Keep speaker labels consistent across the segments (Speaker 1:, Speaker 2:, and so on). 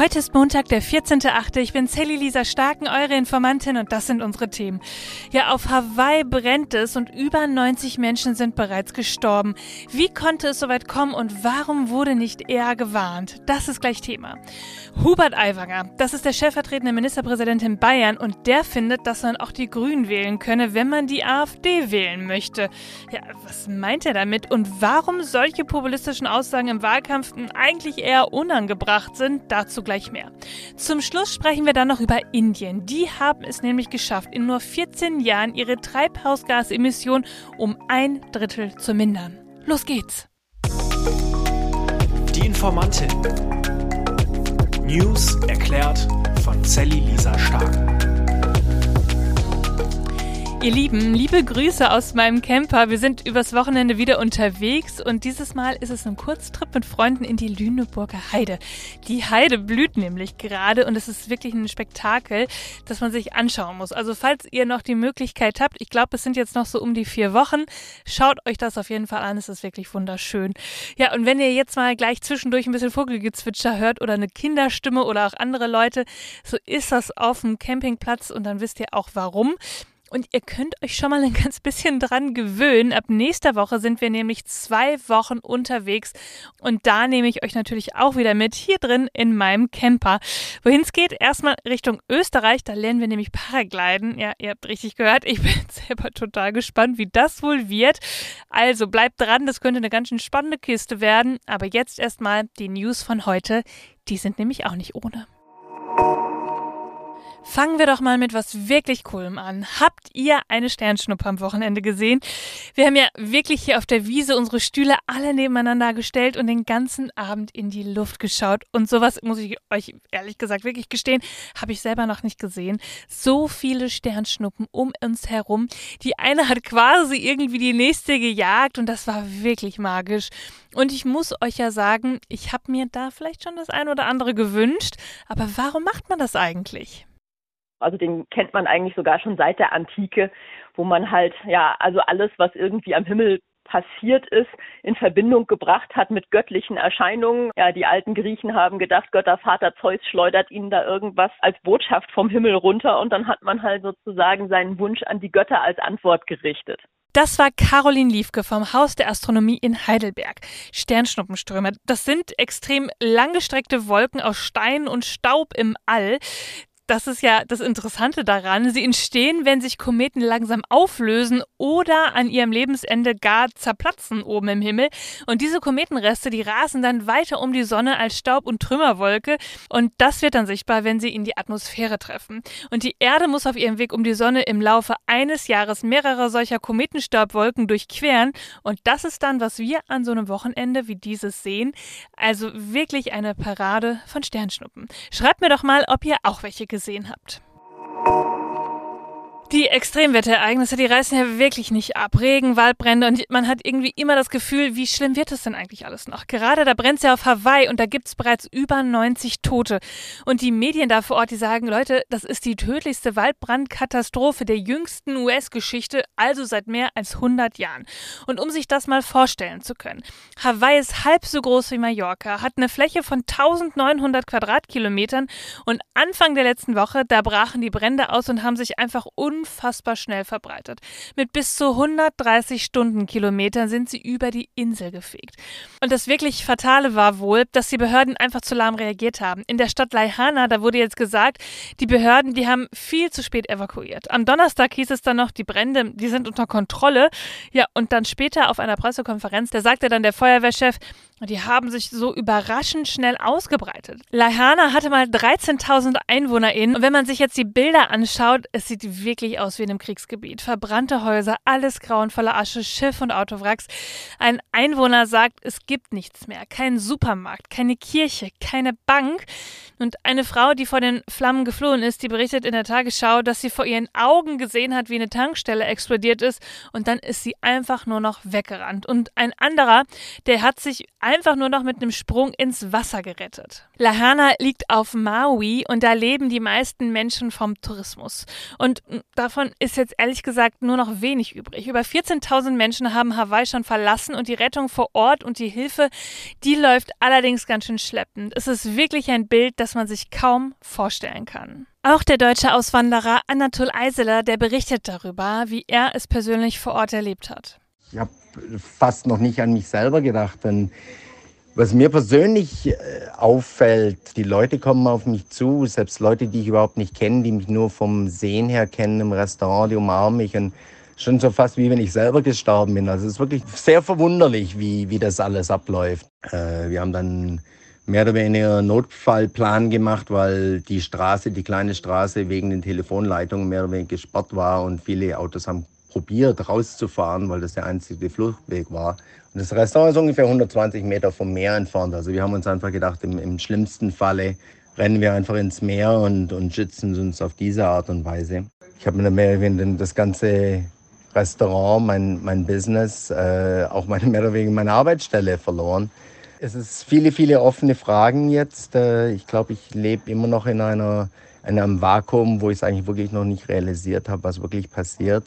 Speaker 1: Heute ist Montag, der 14.8. Ich bin Sally Lisa Starken, eure Informantin und das sind unsere Themen. Ja, auf Hawaii brennt es und über 90 Menschen sind bereits gestorben. Wie konnte es soweit kommen und warum wurde nicht eher gewarnt? Das ist gleich Thema. Hubert Aiwanger, das ist der stellvertretende Ministerpräsident in Bayern und der findet, dass man auch die Grünen wählen könne, wenn man die AfD wählen möchte. Ja, was meint er damit und warum solche populistischen Aussagen im Wahlkampf eigentlich eher unangebracht sind? Dazu gleich mehr. Zum Schluss sprechen wir dann noch über Indien. Die haben es nämlich geschafft, in nur 14 Jahren ihre Treibhausgasemissionen um ein Drittel zu mindern. Los geht's!
Speaker 2: Die Informantin. News erklärt von Sally Lisa Stark.
Speaker 1: Ihr Lieben, liebe Grüße aus meinem Camper. Wir sind übers Wochenende wieder unterwegs und dieses Mal ist es ein Kurztrip mit Freunden in die Lüneburger Heide. Die Heide blüht nämlich gerade und es ist wirklich ein Spektakel, das man sich anschauen muss. Also falls ihr noch die Möglichkeit habt, ich glaube, es sind jetzt noch so um die vier Wochen, schaut euch das auf jeden Fall an. Es ist wirklich wunderschön. Ja, und wenn ihr jetzt mal gleich zwischendurch ein bisschen Vogelgezwitscher hört oder eine Kinderstimme oder auch andere Leute, so ist das auf dem Campingplatz und dann wisst ihr auch warum. Und ihr könnt euch schon mal ein ganz bisschen dran gewöhnen. Ab nächster Woche sind wir nämlich zwei Wochen unterwegs. Und da nehme ich euch natürlich auch wieder mit, hier drin in meinem Camper. Wohin es geht, erstmal Richtung Österreich. Da lernen wir nämlich Paragliden. Ja, ihr habt richtig gehört. Ich bin selber total gespannt, wie das wohl wird. Also bleibt dran, das könnte eine ganz schön spannende Kiste werden. Aber jetzt erstmal die News von heute. Die sind nämlich auch nicht ohne. Fangen wir doch mal mit was wirklich Coolem an. Habt ihr eine Sternschnuppe am Wochenende gesehen? Wir haben ja wirklich hier auf der Wiese unsere Stühle alle nebeneinander gestellt und den ganzen Abend in die Luft geschaut. Und sowas muss ich euch ehrlich gesagt wirklich gestehen, habe ich selber noch nicht gesehen. So viele Sternschnuppen um uns herum. Die eine hat quasi irgendwie die nächste gejagt und das war wirklich magisch. Und ich muss euch ja sagen, ich habe mir da vielleicht schon das ein oder andere gewünscht. Aber warum macht man das eigentlich?
Speaker 3: Also den kennt man eigentlich sogar schon seit der Antike, wo man halt, ja, also alles, was irgendwie am Himmel passiert ist, in Verbindung gebracht hat mit göttlichen Erscheinungen. Ja, die alten Griechen haben gedacht, Göttervater Zeus schleudert ihnen da irgendwas als Botschaft vom Himmel runter und dann hat man halt sozusagen seinen Wunsch an die Götter als Antwort gerichtet.
Speaker 1: Das war Caroline Liefke vom Haus der Astronomie in Heidelberg. Sternschnuppenströme, das sind extrem langgestreckte Wolken aus Stein und Staub im All das ist ja das Interessante daran. Sie entstehen, wenn sich Kometen langsam auflösen oder an ihrem Lebensende gar zerplatzen oben im Himmel. Und diese Kometenreste, die rasen dann weiter um die Sonne als Staub- und Trümmerwolke. Und das wird dann sichtbar, wenn sie in die Atmosphäre treffen. Und die Erde muss auf ihrem Weg um die Sonne im Laufe eines Jahres mehrere solcher Kometenstaubwolken durchqueren. Und das ist dann, was wir an so einem Wochenende wie dieses sehen. Also wirklich eine Parade von Sternschnuppen. Schreibt mir doch mal, ob ihr auch welche gesehen gesehen habt. Die Extremwetterereignisse, die reißen ja wirklich nicht ab. Regen, Waldbrände und man hat irgendwie immer das Gefühl, wie schlimm wird es denn eigentlich alles noch? Gerade da brennt es ja auf Hawaii und da gibt es bereits über 90 Tote. Und die Medien da vor Ort, die sagen, Leute, das ist die tödlichste Waldbrandkatastrophe der jüngsten US-Geschichte, also seit mehr als 100 Jahren. Und um sich das mal vorstellen zu können, Hawaii ist halb so groß wie Mallorca, hat eine Fläche von 1900 Quadratkilometern und Anfang der letzten Woche, da brachen die Brände aus und haben sich einfach un unfassbar schnell verbreitet. Mit bis zu 130 Stundenkilometern sind sie über die Insel gefegt. Und das wirklich Fatale war wohl, dass die Behörden einfach zu lahm reagiert haben. In der Stadt Laihana, da wurde jetzt gesagt, die Behörden, die haben viel zu spät evakuiert. Am Donnerstag hieß es dann noch, die Brände, die sind unter Kontrolle. Ja, und dann später auf einer Pressekonferenz, da sagte dann der Feuerwehrchef, die haben sich so überraschend schnell ausgebreitet. Laihana hatte mal 13.000 EinwohnerInnen. Und wenn man sich jetzt die Bilder anschaut, es sieht wirklich aus wie in einem Kriegsgebiet. Verbrannte Häuser, alles grauenvolle Asche, Schiff und Autowracks. Ein Einwohner sagt, es gibt nichts mehr. Kein Supermarkt, keine Kirche, keine Bank. Und eine Frau, die vor den Flammen geflohen ist, die berichtet in der Tagesschau, dass sie vor ihren Augen gesehen hat, wie eine Tankstelle explodiert ist. Und dann ist sie einfach nur noch weggerannt. Und ein anderer, der hat sich einfach nur noch mit einem Sprung ins Wasser gerettet. Lahana liegt auf Maui und da leben die meisten Menschen vom Tourismus. Und davon ist jetzt ehrlich gesagt nur noch wenig übrig. Über 14.000 Menschen haben Hawaii schon verlassen und die Rettung vor Ort und die Hilfe, die läuft allerdings ganz schön schleppend. Es ist wirklich ein Bild, das was man sich kaum vorstellen kann. Auch der deutsche Auswanderer Anatol Eiseler, der berichtet darüber, wie er es persönlich vor Ort erlebt hat.
Speaker 4: Ich habe fast noch nicht an mich selber gedacht, denn was mir persönlich äh, auffällt, die Leute kommen auf mich zu, selbst Leute, die ich überhaupt nicht kenne, die mich nur vom Sehen her kennen im Restaurant, die umarmen mich und schon so fast wie wenn ich selber gestorben bin. Also es ist wirklich sehr verwunderlich, wie, wie das alles abläuft. Äh, wir haben dann mehr oder weniger Notfallplan gemacht, weil die Straße, die kleine Straße wegen den Telefonleitungen mehr oder weniger gesperrt war und viele Autos haben probiert rauszufahren, weil das der einzige Fluchtweg war. Und das Restaurant ist ungefähr 120 Meter vom Meer entfernt. Also wir haben uns einfach gedacht, im, im schlimmsten Falle rennen wir einfach ins Meer und, und schützen uns auf diese Art und Weise. Ich habe mir mehr oder weniger das ganze Restaurant, mein, mein Business, äh, auch meine, mehr oder weniger meine Arbeitsstelle verloren. Es ist viele, viele offene Fragen jetzt. Äh, ich glaube, ich lebe immer noch in, einer, in einem Vakuum, wo ich es eigentlich wirklich noch nicht realisiert habe, was wirklich passiert.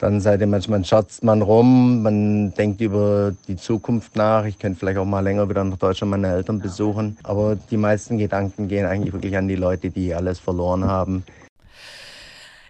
Speaker 4: Dann seid ihr manchmal scherzt man rum, man denkt über die Zukunft nach. Ich könnte vielleicht auch mal länger wieder nach Deutschland meine Eltern besuchen. Aber die meisten Gedanken gehen eigentlich wirklich an die Leute, die alles verloren haben.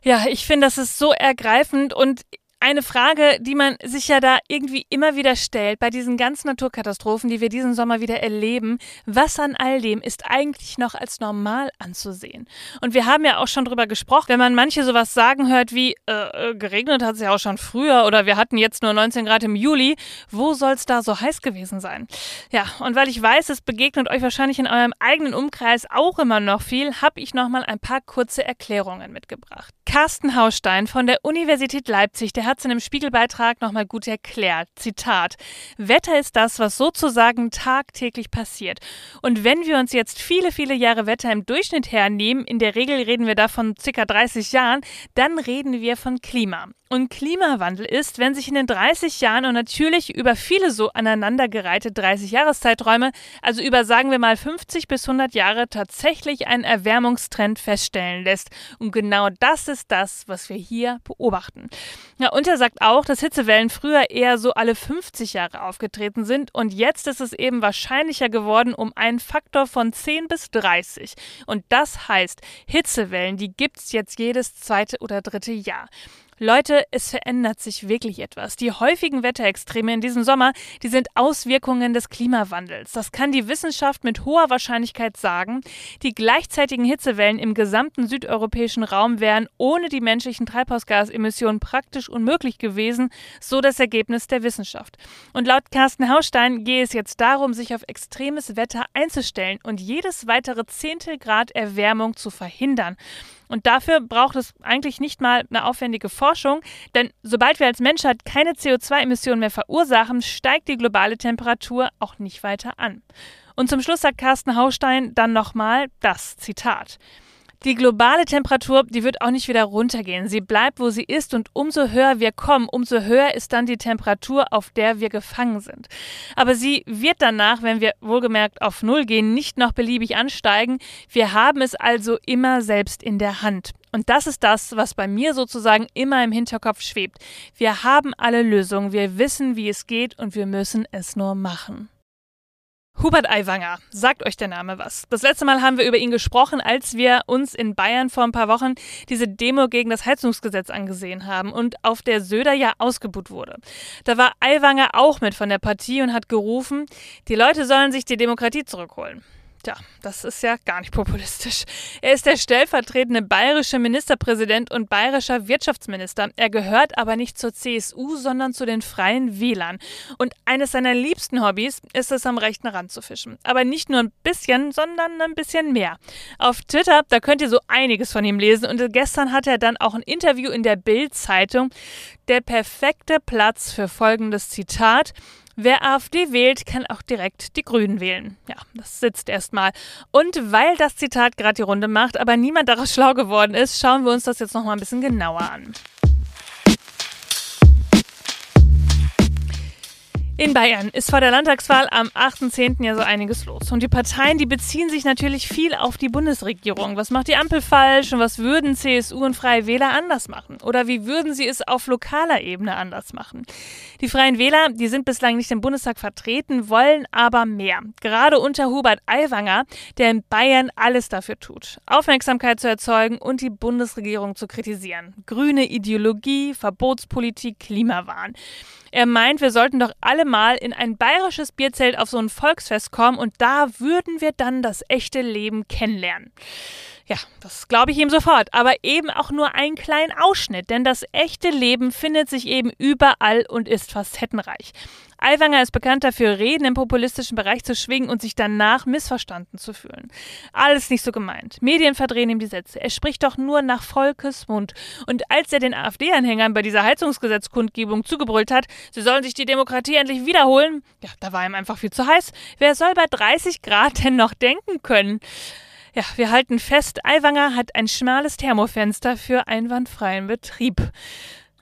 Speaker 1: Ja, ich finde, das ist so ergreifend und eine Frage, die man sich ja da irgendwie immer wieder stellt bei diesen ganzen Naturkatastrophen, die wir diesen Sommer wieder erleben. Was an all dem ist eigentlich noch als normal anzusehen? Und wir haben ja auch schon drüber gesprochen, wenn man manche sowas sagen hört wie, äh, äh geregnet hat es ja auch schon früher oder wir hatten jetzt nur 19 Grad im Juli, wo soll es da so heiß gewesen sein? Ja, und weil ich weiß, es begegnet euch wahrscheinlich in eurem eigenen Umkreis auch immer noch viel, habe ich nochmal ein paar kurze Erklärungen mitgebracht. Carsten Haustein von der Universität Leipzig, der hat es in einem Spiegelbeitrag nochmal gut erklärt. Zitat: Wetter ist das, was sozusagen tagtäglich passiert. Und wenn wir uns jetzt viele, viele Jahre Wetter im Durchschnitt hernehmen, in der Regel reden wir davon ca. 30 Jahren, dann reden wir von Klima. Und Klimawandel ist, wenn sich in den 30 Jahren und natürlich über viele so aneinandergereihte 30 Jahreszeiträume, also über sagen wir mal 50 bis 100 Jahre, tatsächlich ein Erwärmungstrend feststellen lässt. Und genau das ist das, was wir hier beobachten. Ja, und er sagt auch, dass Hitzewellen früher eher so alle 50 Jahre aufgetreten sind und jetzt ist es eben wahrscheinlicher geworden um einen Faktor von 10 bis 30. Und das heißt, Hitzewellen, die gibt es jetzt jedes zweite oder dritte Jahr. Leute, es verändert sich wirklich etwas. Die häufigen Wetterextreme in diesem Sommer, die sind Auswirkungen des Klimawandels. Das kann die Wissenschaft mit hoher Wahrscheinlichkeit sagen. Die gleichzeitigen Hitzewellen im gesamten südeuropäischen Raum wären ohne die menschlichen Treibhausgasemissionen praktisch unmöglich gewesen, so das Ergebnis der Wissenschaft. Und laut Carsten Haustein gehe es jetzt darum, sich auf extremes Wetter einzustellen und jedes weitere Zehntel Grad Erwärmung zu verhindern. Und dafür braucht es eigentlich nicht mal eine aufwendige Forschung, denn sobald wir als Menschheit keine CO2-Emissionen mehr verursachen, steigt die globale Temperatur auch nicht weiter an. Und zum Schluss sagt Carsten Haustein dann nochmal das Zitat. Die globale Temperatur, die wird auch nicht wieder runtergehen. Sie bleibt, wo sie ist und umso höher wir kommen, umso höher ist dann die Temperatur, auf der wir gefangen sind. Aber sie wird danach, wenn wir wohlgemerkt auf Null gehen, nicht noch beliebig ansteigen. Wir haben es also immer selbst in der Hand. Und das ist das, was bei mir sozusagen immer im Hinterkopf schwebt. Wir haben alle Lösungen, wir wissen, wie es geht und wir müssen es nur machen. Hubert Aiwanger, sagt euch der Name was? Das letzte Mal haben wir über ihn gesprochen, als wir uns in Bayern vor ein paar Wochen diese Demo gegen das Heizungsgesetz angesehen haben und auf der Söder ja ausgebuht wurde. Da war Aiwanger auch mit von der Partie und hat gerufen, die Leute sollen sich die Demokratie zurückholen. Tja, das ist ja gar nicht populistisch. Er ist der stellvertretende bayerische Ministerpräsident und bayerischer Wirtschaftsminister. Er gehört aber nicht zur CSU, sondern zu den Freien Wählern. Und eines seiner liebsten Hobbys ist es, am rechten Rand zu fischen. Aber nicht nur ein bisschen, sondern ein bisschen mehr. Auf Twitter, da könnt ihr so einiges von ihm lesen. Und gestern hatte er dann auch ein Interview in der Bild-Zeitung. Der perfekte Platz für folgendes Zitat. Wer AfD wählt, kann auch direkt die Grünen wählen. Ja, das sitzt erstmal. Und weil das Zitat gerade die Runde macht, aber niemand daraus schlau geworden ist, schauen wir uns das jetzt nochmal ein bisschen genauer an. In Bayern ist vor der Landtagswahl am 8.10. ja so einiges los. Und die Parteien, die beziehen sich natürlich viel auf die Bundesregierung. Was macht die Ampel falsch und was würden CSU und Freie Wähler anders machen? Oder wie würden sie es auf lokaler Ebene anders machen? Die Freien Wähler, die sind bislang nicht im Bundestag vertreten, wollen aber mehr. Gerade unter Hubert Aiwanger, der in Bayern alles dafür tut, Aufmerksamkeit zu erzeugen und die Bundesregierung zu kritisieren. Grüne Ideologie, Verbotspolitik, Klimawahn. Er meint, wir sollten doch alle mal in ein bayerisches Bierzelt auf so ein Volksfest kommen und da würden wir dann das echte Leben kennenlernen. Ja, das glaube ich ihm sofort, aber eben auch nur einen kleinen Ausschnitt, denn das echte Leben findet sich eben überall und ist facettenreich. Aiwanger ist bekannt dafür, Reden im populistischen Bereich zu schwingen und sich danach missverstanden zu fühlen. Alles nicht so gemeint. Medien verdrehen ihm die Sätze. Er spricht doch nur nach Volkes Mund. Und als er den AfD-Anhängern bei dieser Heizungsgesetzkundgebung zugebrüllt hat, sie sollen sich die Demokratie endlich wiederholen, ja, da war ihm einfach viel zu heiß. Wer soll bei 30 Grad denn noch denken können? Ja, wir halten fest, Aiwanger hat ein schmales Thermofenster für einwandfreien Betrieb.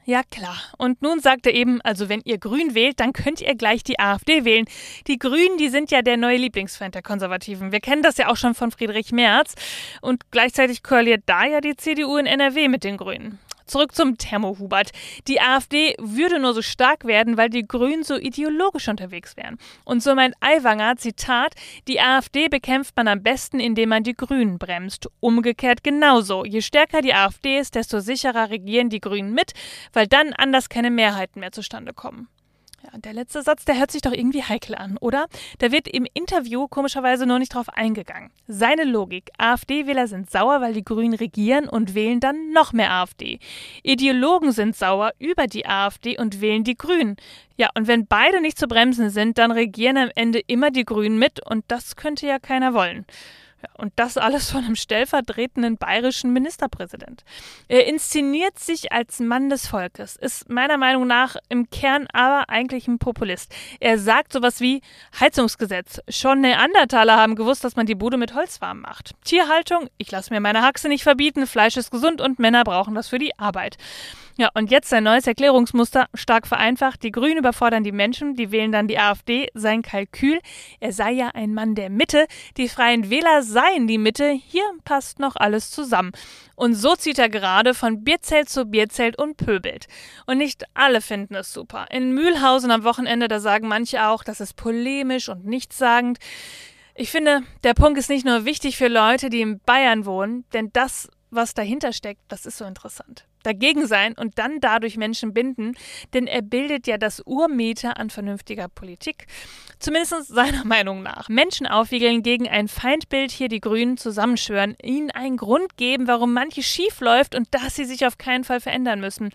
Speaker 1: Ja klar. Und nun sagt er eben, also wenn ihr Grün wählt, dann könnt ihr gleich die AfD wählen. Die Grünen, die sind ja der neue Lieblingsfeind der Konservativen. Wir kennen das ja auch schon von Friedrich Merz. Und gleichzeitig koaliert da ja die CDU in NRW mit den Grünen. Zurück zum Thermohubert. Die AfD würde nur so stark werden, weil die Grünen so ideologisch unterwegs wären. Und so meint Aiwanger, Zitat, die AfD bekämpft man am besten, indem man die Grünen bremst. Umgekehrt genauso. Je stärker die AfD ist, desto sicherer regieren die Grünen mit, weil dann anders keine Mehrheiten mehr zustande kommen. Ja, der letzte Satz, der hört sich doch irgendwie heikel an, oder? Da wird im Interview komischerweise nur nicht drauf eingegangen. Seine Logik: AfD-Wähler sind sauer, weil die Grünen regieren und wählen dann noch mehr AfD. Ideologen sind sauer über die AfD und wählen die Grünen. Ja, und wenn beide nicht zu bremsen sind, dann regieren am Ende immer die Grünen mit und das könnte ja keiner wollen. Und das alles von einem stellvertretenden bayerischen Ministerpräsident. Er inszeniert sich als Mann des Volkes, ist meiner Meinung nach im Kern aber eigentlich ein Populist. Er sagt sowas wie Heizungsgesetz. Schon Neandertaler haben gewusst, dass man die Bude mit Holz warm macht. Tierhaltung, ich lasse mir meine Haxe nicht verbieten, Fleisch ist gesund und Männer brauchen das für die Arbeit. Ja, und jetzt sein neues Erklärungsmuster, stark vereinfacht. Die Grünen überfordern die Menschen, die wählen dann die AfD. Sein Kalkül, er sei ja ein Mann der Mitte, die Freien Wähler seien die Mitte. Hier passt noch alles zusammen. Und so zieht er gerade von Bierzelt zu Bierzelt und pöbelt. Und nicht alle finden es super. In Mühlhausen am Wochenende, da sagen manche auch, das ist polemisch und nichtssagend. Ich finde, der Punkt ist nicht nur wichtig für Leute, die in Bayern wohnen, denn das, was dahinter steckt, das ist so interessant dagegen sein und dann dadurch Menschen binden, denn er bildet ja das Urmeter an vernünftiger Politik. Zumindest seiner Meinung nach. Menschen aufwiegeln gegen ein Feindbild, hier die Grünen zusammenschwören, ihnen einen Grund geben, warum manches schief läuft und dass sie sich auf keinen Fall verändern müssen.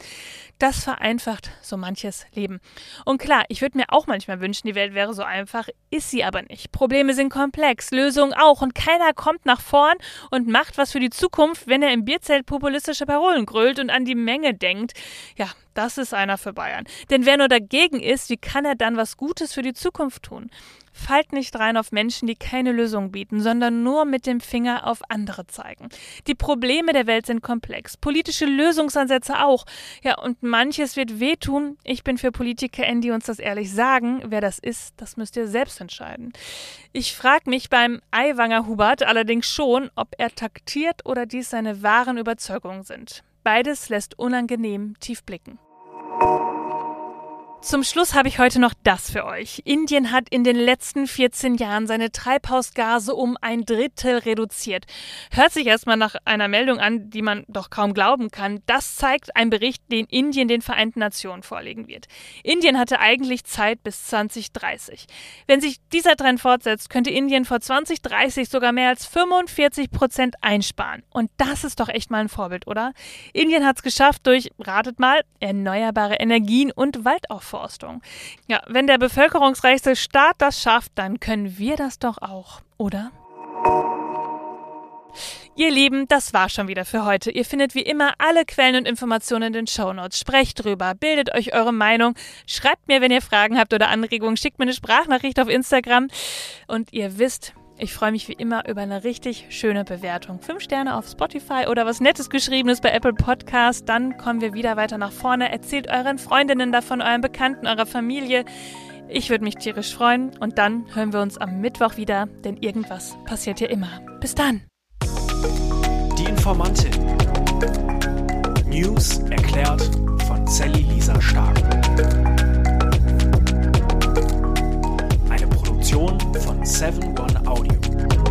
Speaker 1: Das vereinfacht so manches Leben. Und klar, ich würde mir auch manchmal wünschen, die Welt wäre so einfach, ist sie aber nicht. Probleme sind komplex, Lösungen auch und keiner kommt nach vorn und macht was für die Zukunft, wenn er im Bierzelt populistische Parolen grölt und an die Menge denkt. Ja, das ist einer für Bayern. Denn wer nur dagegen ist, wie kann er dann was Gutes für die Zukunft tun? Fallt nicht rein auf Menschen, die keine Lösung bieten, sondern nur mit dem Finger auf andere zeigen. Die Probleme der Welt sind komplex, politische Lösungsansätze auch. Ja, und manches wird wehtun. Ich bin für PolitikerInnen, die uns das ehrlich sagen. Wer das ist, das müsst ihr selbst entscheiden. Ich frage mich beim Aiwanger Hubert allerdings schon, ob er taktiert oder dies seine wahren Überzeugungen sind. Beides lässt unangenehm tief blicken. Zum Schluss habe ich heute noch das für euch. Indien hat in den letzten 14 Jahren seine Treibhausgase um ein Drittel reduziert. Hört sich erstmal nach einer Meldung an, die man doch kaum glauben kann. Das zeigt ein Bericht, den Indien den Vereinten Nationen vorlegen wird. Indien hatte eigentlich Zeit bis 2030. Wenn sich dieser Trend fortsetzt, könnte Indien vor 2030 sogar mehr als 45 Prozent einsparen. Und das ist doch echt mal ein Vorbild, oder? Indien hat es geschafft durch, ratet mal, erneuerbare Energien und Waldaufbau. Aufforstung. Ja, wenn der bevölkerungsreichste Staat das schafft, dann können wir das doch auch, oder? Ihr Lieben, das war schon wieder für heute. Ihr findet wie immer alle Quellen und Informationen in den Shownotes. Sprecht drüber, bildet euch eure Meinung, schreibt mir, wenn ihr Fragen habt oder Anregungen, schickt mir eine Sprachnachricht auf Instagram. Und ihr wisst, ich freue mich wie immer über eine richtig schöne Bewertung. Fünf Sterne auf Spotify oder was Nettes Geschriebenes bei Apple Podcast. Dann kommen wir wieder weiter nach vorne. Erzählt euren Freundinnen davon, euren Bekannten, eurer Familie. Ich würde mich tierisch freuen und dann hören wir uns am Mittwoch wieder, denn irgendwas passiert hier immer. Bis dann.
Speaker 2: Die Informantin. News erklärt von Sally Lisa Stark. Seven One Audio.